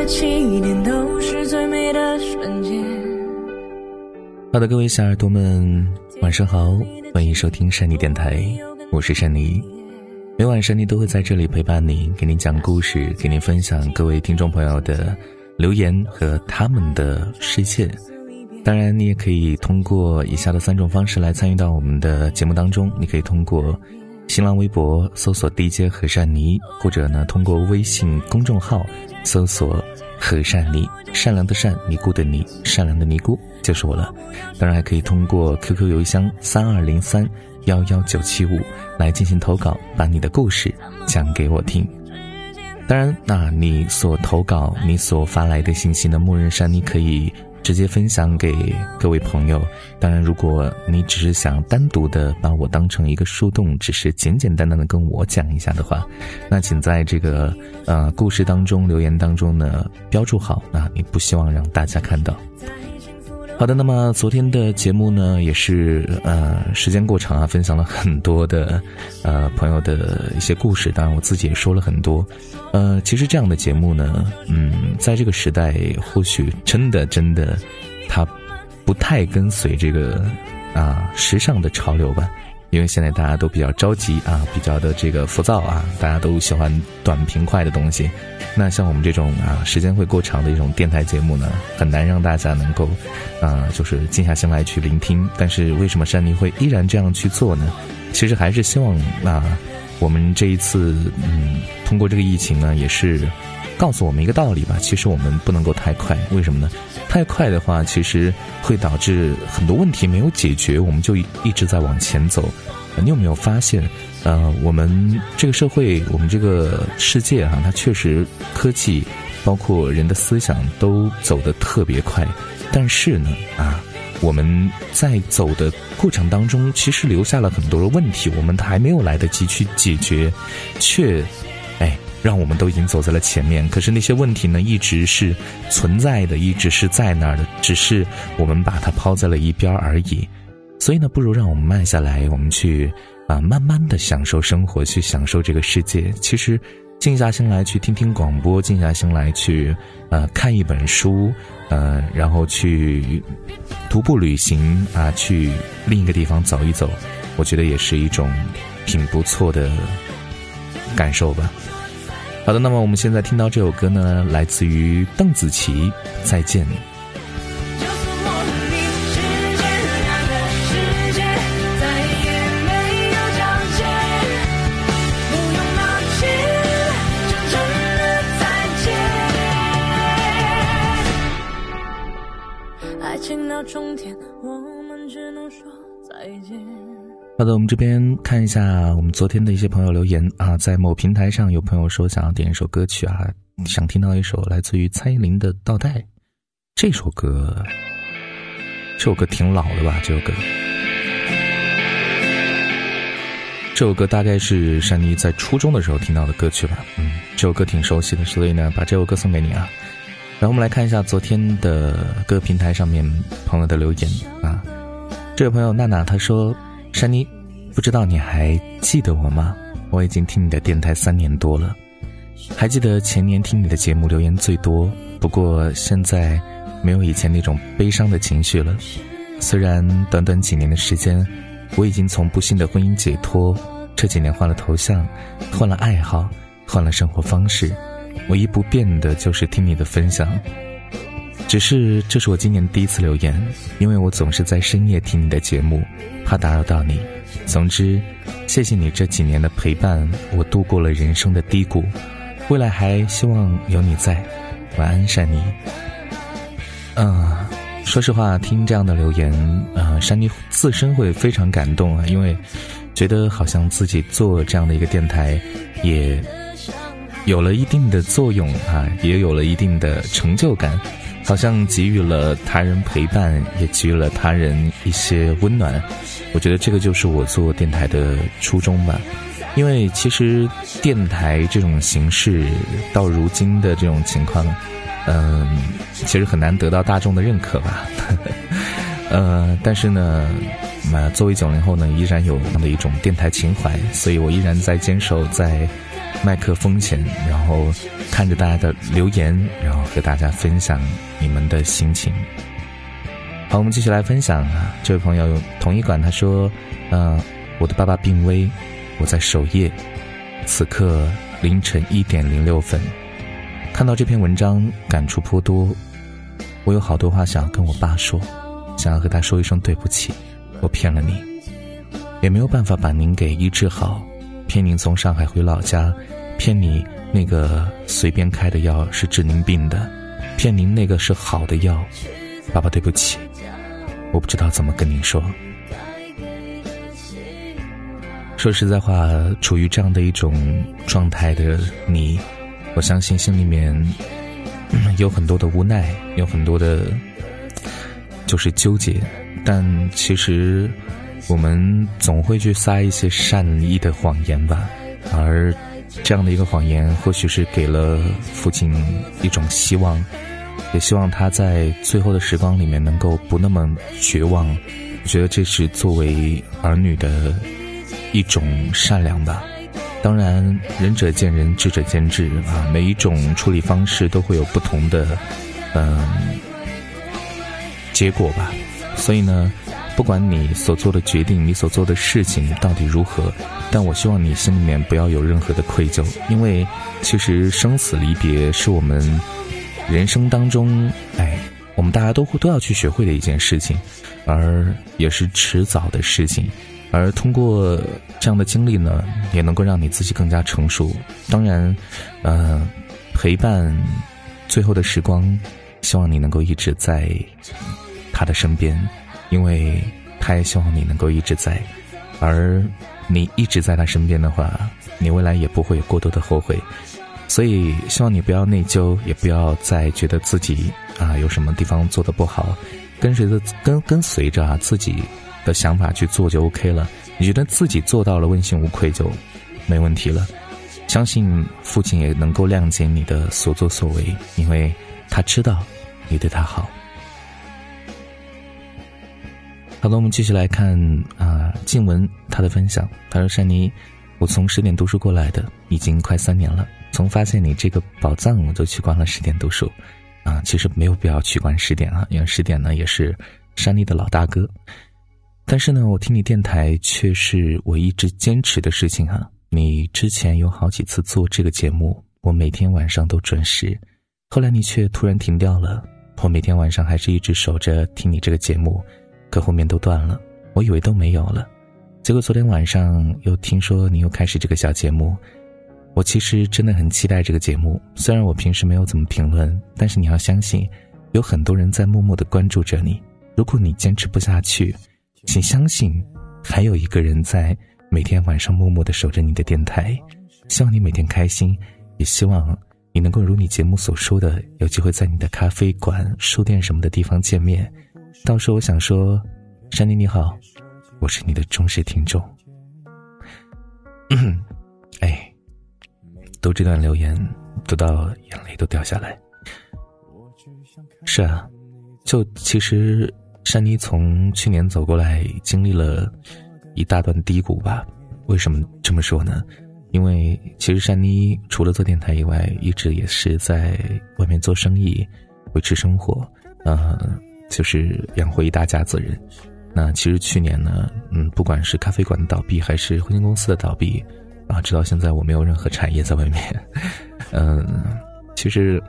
的起点都是最美的瞬间。好的，各位小耳朵们，晚上好，欢迎收听山妮电台，我是山妮。每晚山妮都会在这里陪伴你，给你讲故事，给你分享各位听众朋友的留言和他们的世界。当然，你也可以通过以下的三种方式来参与到我们的节目当中。你可以通过新浪微博搜索 DJ 和善妮，或者呢通过微信公众号搜索和善妮，善良的善，尼姑的尼，善良的尼姑就是我了。当然，还可以通过 QQ 邮箱三二零三幺幺九七五来进行投稿，把你的故事讲给我听。当然，那你所投稿、你所发来的信息呢，默认善妮可以。直接分享给各位朋友。当然，如果你只是想单独的把我当成一个树洞，只是简简单单的跟我讲一下的话，那请在这个呃故事当中留言当中呢标注好，那你不希望让大家看到。好的，那么昨天的节目呢，也是呃时间过长啊，分享了很多的呃朋友的一些故事，当然我自己也说了很多。呃，其实这样的节目呢，嗯，在这个时代或许真的真的，它不太跟随这个啊时尚的潮流吧。因为现在大家都比较着急啊，比较的这个浮躁啊，大家都喜欢短平快的东西。那像我们这种啊，时间会过长的一种电台节目呢，很难让大家能够啊，就是静下心来去聆听。但是为什么山妮会依然这样去做呢？其实还是希望啊，我们这一次嗯，通过这个疫情呢，也是告诉我们一个道理吧。其实我们不能够太快，为什么呢？太快的话，其实会导致很多问题没有解决，我们就一直在往前走。你有没有发现，呃，我们这个社会，我们这个世界哈，它确实科技，包括人的思想都走得特别快，但是呢，啊，我们在走的过程当中，其实留下了很多的问题，我们还没有来得及去解决，却。让我们都已经走在了前面，可是那些问题呢，一直是存在的，一直是在那儿的，只是我们把它抛在了一边而已。所以呢，不如让我们慢下来，我们去啊，慢慢的享受生活，去享受这个世界。其实，静下心来去听听广播，静下心来去呃看一本书，呃，然后去徒步旅行啊，去另一个地方走一走，我觉得也是一种挺不错的感受吧。好的，那么我们现在听到这首歌呢，来自于邓紫棋，《再见》。好的，我们这边看一下我们昨天的一些朋友留言啊，在某平台上有朋友说想要点一首歌曲啊，想听到一首来自于蔡依林的《倒带》。这首歌，这首歌挺老的吧？这首歌，这首歌大概是珊妮在初中的时候听到的歌曲吧。嗯，这首歌挺熟悉的，所以呢，把这首歌送给你啊。然后我们来看一下昨天的各平台上面朋友的留言啊。这位朋友娜娜她说。珊妮，不知道你还记得我吗？我已经听你的电台三年多了，还记得前年听你的节目留言最多，不过现在没有以前那种悲伤的情绪了。虽然短短几年的时间，我已经从不幸的婚姻解脱，这几年换了头像，换了爱好，换了生活方式，唯一不变的就是听你的分享。只是这是我今年第一次留言，因为我总是在深夜听你的节目，怕打扰到你。总之，谢谢你这几年的陪伴，我度过了人生的低谷，未来还希望有你在。晚安，山妮。嗯，说实话，听这样的留言，呃，山妮自身会非常感动啊，因为觉得好像自己做这样的一个电台，也有了一定的作用啊，也有了一定的成就感。好像给予了他人陪伴，也给予了他人一些温暖。我觉得这个就是我做电台的初衷吧。因为其实电台这种形式到如今的这种情况，嗯，其实很难得到大众的认可吧。呃，但是呢，那作为九零后呢，依然有那么一种电台情怀，所以我依然在坚守在麦克风前，然后看着大家的留言，然后和大家分享你们的心情。好，我们继续来分享啊，这位朋友同一馆他说，嗯，我的爸爸病危，我在守夜，此刻凌晨一点零六分，看到这篇文章感触颇多，我有好多话想要跟我爸说，想要和他说一声对不起，我骗了你。也没有办法把您给医治好，骗您从上海回老家，骗你那个随便开的药是治您病的，骗您那个是好的药。爸爸，对不起，我不知道怎么跟您说。说实在话，处于这样的一种状态的你，我相信心里面有很多的无奈，有很多的，就是纠结，但其实。我们总会去撒一些善意的谎言吧，而这样的一个谎言，或许是给了父亲一种希望，也希望他在最后的时光里面能够不那么绝望。我觉得这是作为儿女的一种善良吧。当然，仁者见仁，智者见智啊，每一种处理方式都会有不同的嗯结果吧。所以呢。不管你所做的决定，你所做的事情到底如何，但我希望你心里面不要有任何的愧疚，因为其实生死离别是我们人生当中，哎，我们大家都会都要去学会的一件事情，而也是迟早的事情。而通过这样的经历呢，也能够让你自己更加成熟。当然，呃，陪伴最后的时光，希望你能够一直在他的身边。因为他也希望你能够一直在，而你一直在他身边的话，你未来也不会有过多的后悔。所以希望你不要内疚，也不要再觉得自己啊有什么地方做的不好，跟随着跟跟随着啊自己的想法去做就 OK 了。你觉得自己做到了问心无愧就没问题了。相信父亲也能够谅解你的所作所为，因为他知道你对他好。好的，我们继续来看啊，静文他的分享。他说：“珊妮，我从十点读书过来的，已经快三年了。从发现你这个宝藏，我就去关了十点读书。啊，其实没有必要去关十点啊，因为十点呢也是珊妮的老大哥。但是呢，我听你电台却是我一直坚持的事情哈。你之前有好几次做这个节目，我每天晚上都准时。后来你却突然停掉了，我每天晚上还是一直守着听你这个节目。”可后面都断了，我以为都没有了，结果昨天晚上又听说你又开始这个小节目，我其实真的很期待这个节目。虽然我平时没有怎么评论，但是你要相信，有很多人在默默的关注着你。如果你坚持不下去，请相信，还有一个人在每天晚上默默的守着你的电台。希望你每天开心，也希望你能够如你节目所说的，有机会在你的咖啡馆、书店什么的地方见面。到时候我想说，珊妮你好，我是你的忠实听众。哎，读这段留言，读到眼泪都掉下来。是啊，就其实珊妮从去年走过来，经历了一大段低谷吧。为什么这么说呢？因为其实珊妮除了做电台以外，一直也是在外面做生意，维持生活。嗯。就是养活一大家子人，那其实去年呢，嗯，不管是咖啡馆的倒闭，还是婚庆公司的倒闭，啊，直到现在我没有任何产业在外面，嗯，其实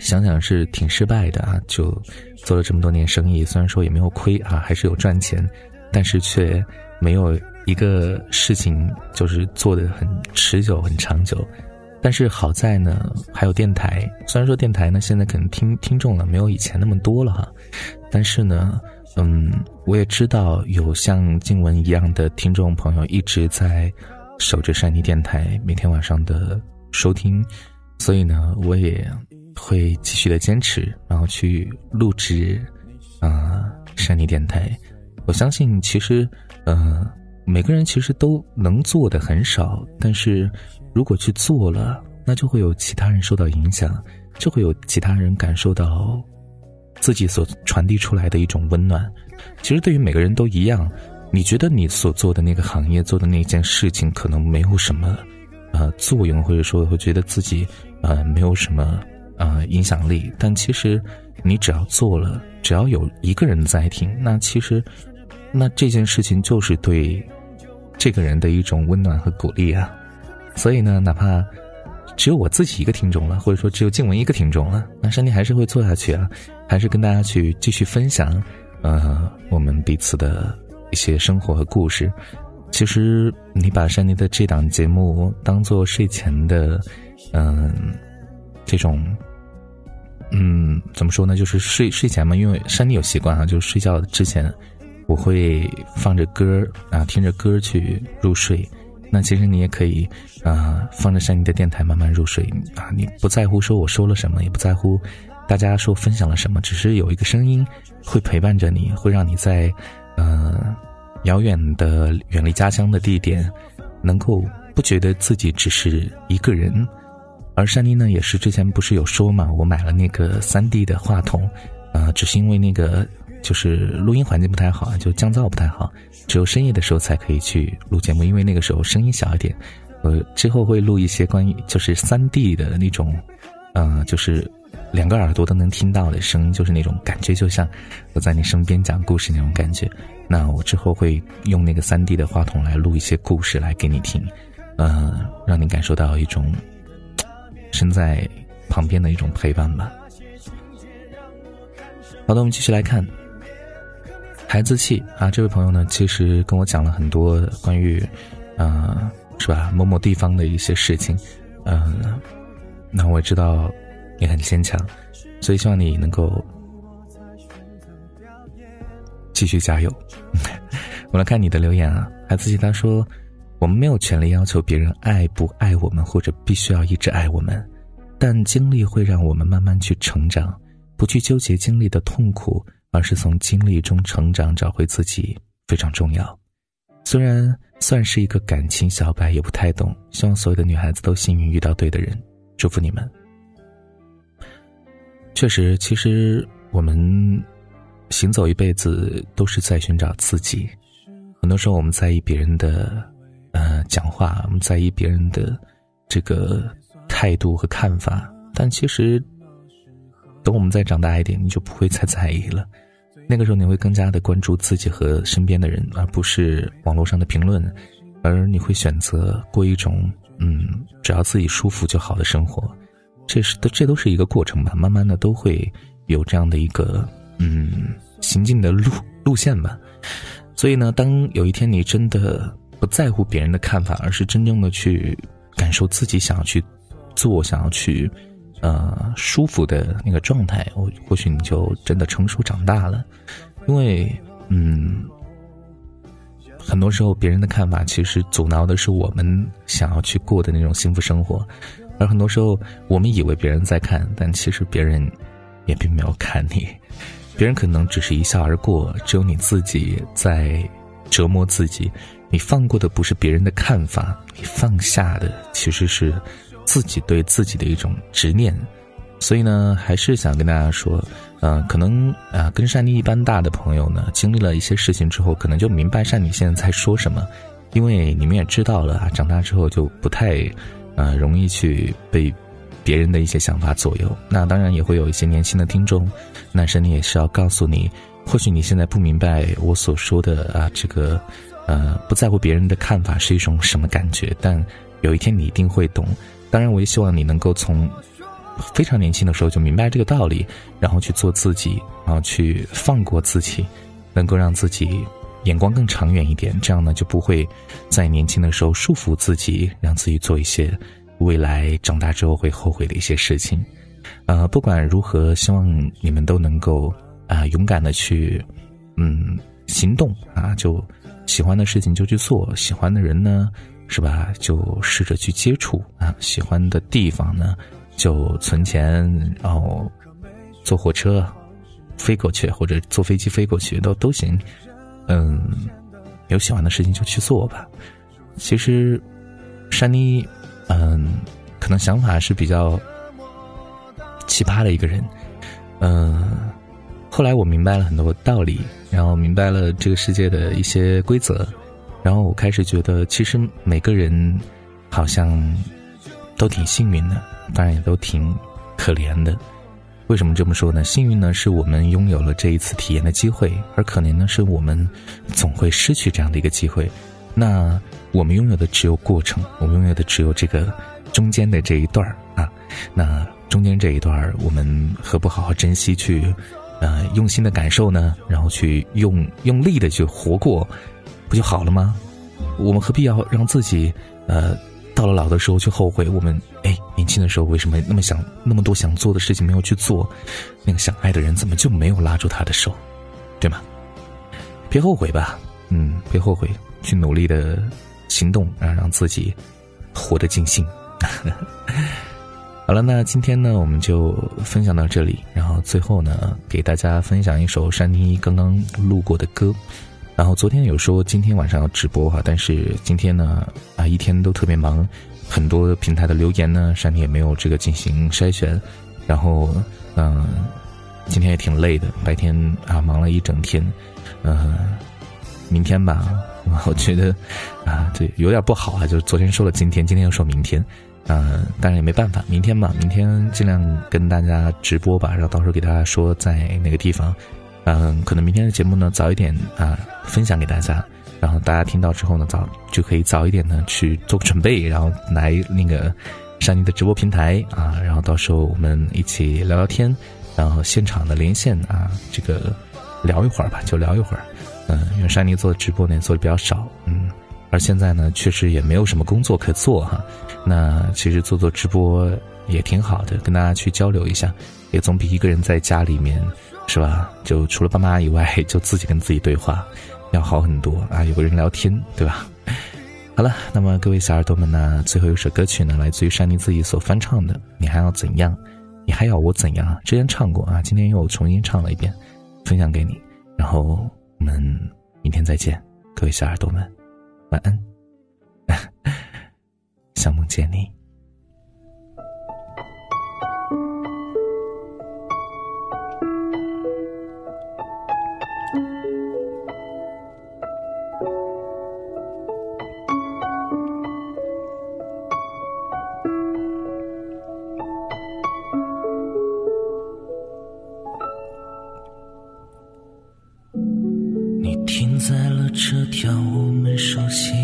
想想是挺失败的啊，就做了这么多年生意，虽然说也没有亏啊，还是有赚钱，但是却没有一个事情就是做的很持久、很长久。但是好在呢，还有电台。虽然说电台呢现在可能听听众了没有以前那么多了哈，但是呢，嗯，我也知道有像静文一样的听众朋友一直在守着山妮电台每天晚上的收听，所以呢，我也会继续的坚持，然后去录制啊山妮电台。我相信其实，呃，每个人其实都能做的很少，但是。如果去做了，那就会有其他人受到影响，就会有其他人感受到自己所传递出来的一种温暖。其实对于每个人都一样，你觉得你所做的那个行业做的那件事情可能没有什么呃作用，或者说会觉得自己呃没有什么呃影响力。但其实你只要做了，只要有一个人在听，那其实那这件事情就是对这个人的一种温暖和鼓励啊。所以呢，哪怕只有我自己一个听众了，或者说只有静文一个听众了，那山妮还是会做下去啊，还是跟大家去继续分享，呃，我们彼此的一些生活和故事。其实你把山妮的这档节目当做睡前的，嗯，这种，嗯，怎么说呢？就是睡睡前嘛，因为山妮有习惯啊，就是睡觉之前我会放着歌啊，听着歌去入睡。那其实你也可以，啊，放着山妮的电台慢慢入睡啊。你不在乎说我说了什么，也不在乎大家说分享了什么，只是有一个声音会陪伴着你，会让你在，呃，遥远的远离家乡的地点，能够不觉得自己只是一个人。而山妮呢，也是之前不是有说嘛，我买了那个三 D 的话筒，啊，只是因为那个。就是录音环境不太好，就降噪不太好，只有深夜的时候才可以去录节目，因为那个时候声音小一点。呃，之后会录一些关于就是三 D 的那种，嗯，就是两个耳朵都能听到的声音，就是那种感觉，就像我在你身边讲故事那种感觉。那我之后会用那个三 D 的话筒来录一些故事来给你听，嗯，让你感受到一种身在旁边的一种陪伴吧。好的，我们继续来看。孩子气啊！这位朋友呢，其实跟我讲了很多关于，呃，是吧？某某地方的一些事情，嗯，那我知道你很坚强，所以希望你能够继续加油。我来看你的留言啊，孩子气他说：“我们没有权利要求别人爱不爱我们，或者必须要一直爱我们，但经历会让我们慢慢去成长，不去纠结经历的痛苦。”而是从经历中成长，找回自己非常重要。虽然算是一个感情小白，也不太懂。希望所有的女孩子都幸运遇到对的人，祝福你们。确实，其实我们行走一辈子都是在寻找自己。很多时候，我们在意别人的呃讲话，我们在意别人的这个态度和看法，但其实等我们再长大一点，你就不会再在意了。那个时候你会更加的关注自己和身边的人，而不是网络上的评论，而你会选择过一种嗯，只要自己舒服就好的生活。这是都这都是一个过程吧，慢慢的都会有这样的一个嗯行进的路路线吧。所以呢，当有一天你真的不在乎别人的看法，而是真正的去感受自己想要去做，想要去。呃，舒服的那个状态，我或许你就真的成熟长大了，因为，嗯，很多时候别人的看法其实阻挠的是我们想要去过的那种幸福生活，而很多时候我们以为别人在看，但其实别人也并没有看你，别人可能只是一笑而过，只有你自己在折磨自己。你放过的不是别人的看法，你放下的其实是。自己对自己的一种执念，所以呢，还是想跟大家说，嗯，可能啊，跟善妮一般大的朋友呢，经历了一些事情之后，可能就明白善妮现在在说什么，因为你们也知道了，长大之后就不太，呃，容易去被别人的一些想法左右。那当然也会有一些年轻的听众，那善妮也是要告诉你，或许你现在不明白我所说的啊，这个，呃，不在乎别人的看法是一种什么感觉，但有一天你一定会懂。当然，我也希望你能够从非常年轻的时候就明白这个道理，然后去做自己，然后去放过自己，能够让自己眼光更长远一点。这样呢，就不会在年轻的时候束缚自己，让自己做一些未来长大之后会后悔的一些事情。呃，不管如何，希望你们都能够啊勇敢的去嗯行动啊，就喜欢的事情就去做，喜欢的人呢。是吧？就试着去接触啊，喜欢的地方呢，就存钱，然后坐火车飞过去，或者坐飞机飞过去，都都行。嗯，有喜欢的事情就去做吧。其实，山妮，嗯，可能想法是比较奇葩的一个人。嗯，后来我明白了很多道理，然后明白了这个世界的一些规则。然后我开始觉得，其实每个人好像都挺幸运的，当然也都挺可怜的。为什么这么说呢？幸运呢，是我们拥有了这一次体验的机会；而可怜呢，是我们总会失去这样的一个机会。那我们拥有的只有过程，我们拥有的只有这个中间的这一段儿啊。那中间这一段儿，我们何不好好珍惜，去呃用心的感受呢？然后去用用力的去活过，不就好了吗？我们何必要让自己呃？到了老的时候去后悔，我们哎年轻的时候为什么那么想那么多想做的事情没有去做？那个想爱的人怎么就没有拉住他的手，对吗？别后悔吧，嗯，别后悔，去努力的行动，然后让自己活得尽兴。好了，那今天呢我们就分享到这里，然后最后呢给大家分享一首山妮刚刚录过的歌。然后昨天有说今天晚上要直播哈，但是今天呢啊一天都特别忙，很多平台的留言呢，山里也没有这个进行筛选，然后嗯，今天也挺累的，白天啊忙了一整天，嗯，明天吧，我觉得啊对有点不好啊，就是昨天说了今天，今天又说明天，嗯，当然也没办法，明天吧，明天尽量跟大家直播吧，然后到时候给大家说在哪个地方。嗯，可能明天的节目呢早一点啊分享给大家，然后大家听到之后呢早就可以早一点呢去做个准备，然后来那个上你的直播平台啊，然后到时候我们一起聊聊天，然后现场的连线啊，这个聊一会儿吧，就聊一会儿。嗯，因为山妮做直播呢做的比较少，嗯，而现在呢确实也没有什么工作可做哈，那其实做做直播也挺好的，跟大家去交流一下，也总比一个人在家里面。是吧？就除了爸妈以外，就自己跟自己对话，要好很多啊！有个人聊天，对吧？好了，那么各位小耳朵们呢？最后一首歌曲呢，来自于山妮自己所翻唱的《你还要怎样？你还要我怎样？》之前唱过啊，今天又重新唱了一遍，分享给你。然后我们明天再见，各位小耳朵们，晚安，想梦见你。这条我们熟悉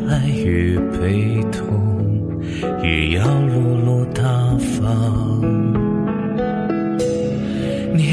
爱与悲痛，也要落落大方。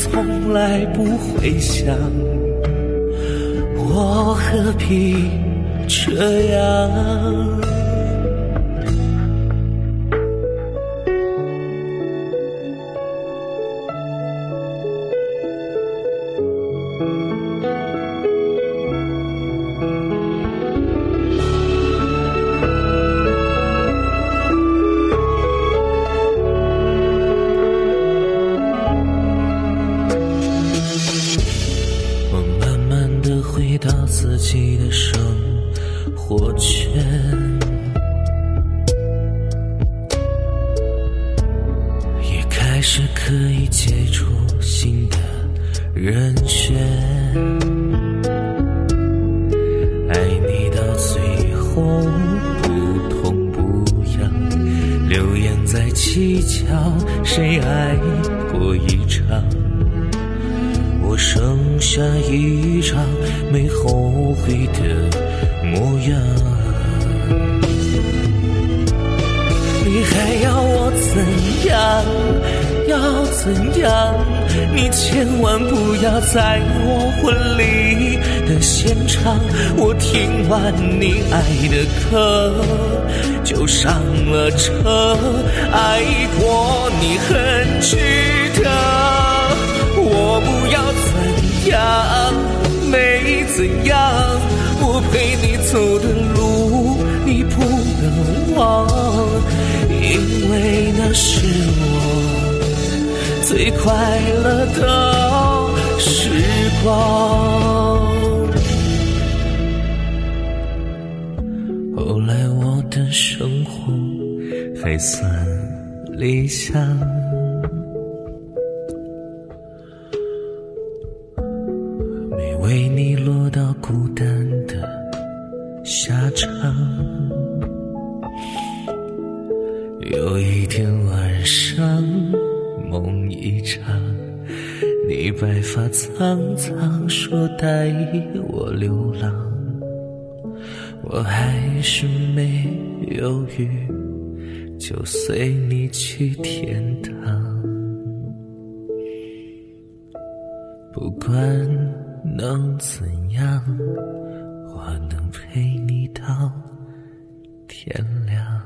从来不会想，我何必？这样。在乞巧谁爱过一场。我剩下一张没后悔的模样，你还要我怎样？要怎样？你千万不要在我婚礼的现场，我听完你爱的歌就上了车，爱过你很值得。我不要怎样，没怎样，我陪你走的路你不能忘，因为那是我最快乐的时光。后来我的生活还算理想。带我流浪，我还是没犹豫，就随你去天堂，不管。能怎样？我能陪你到天亮。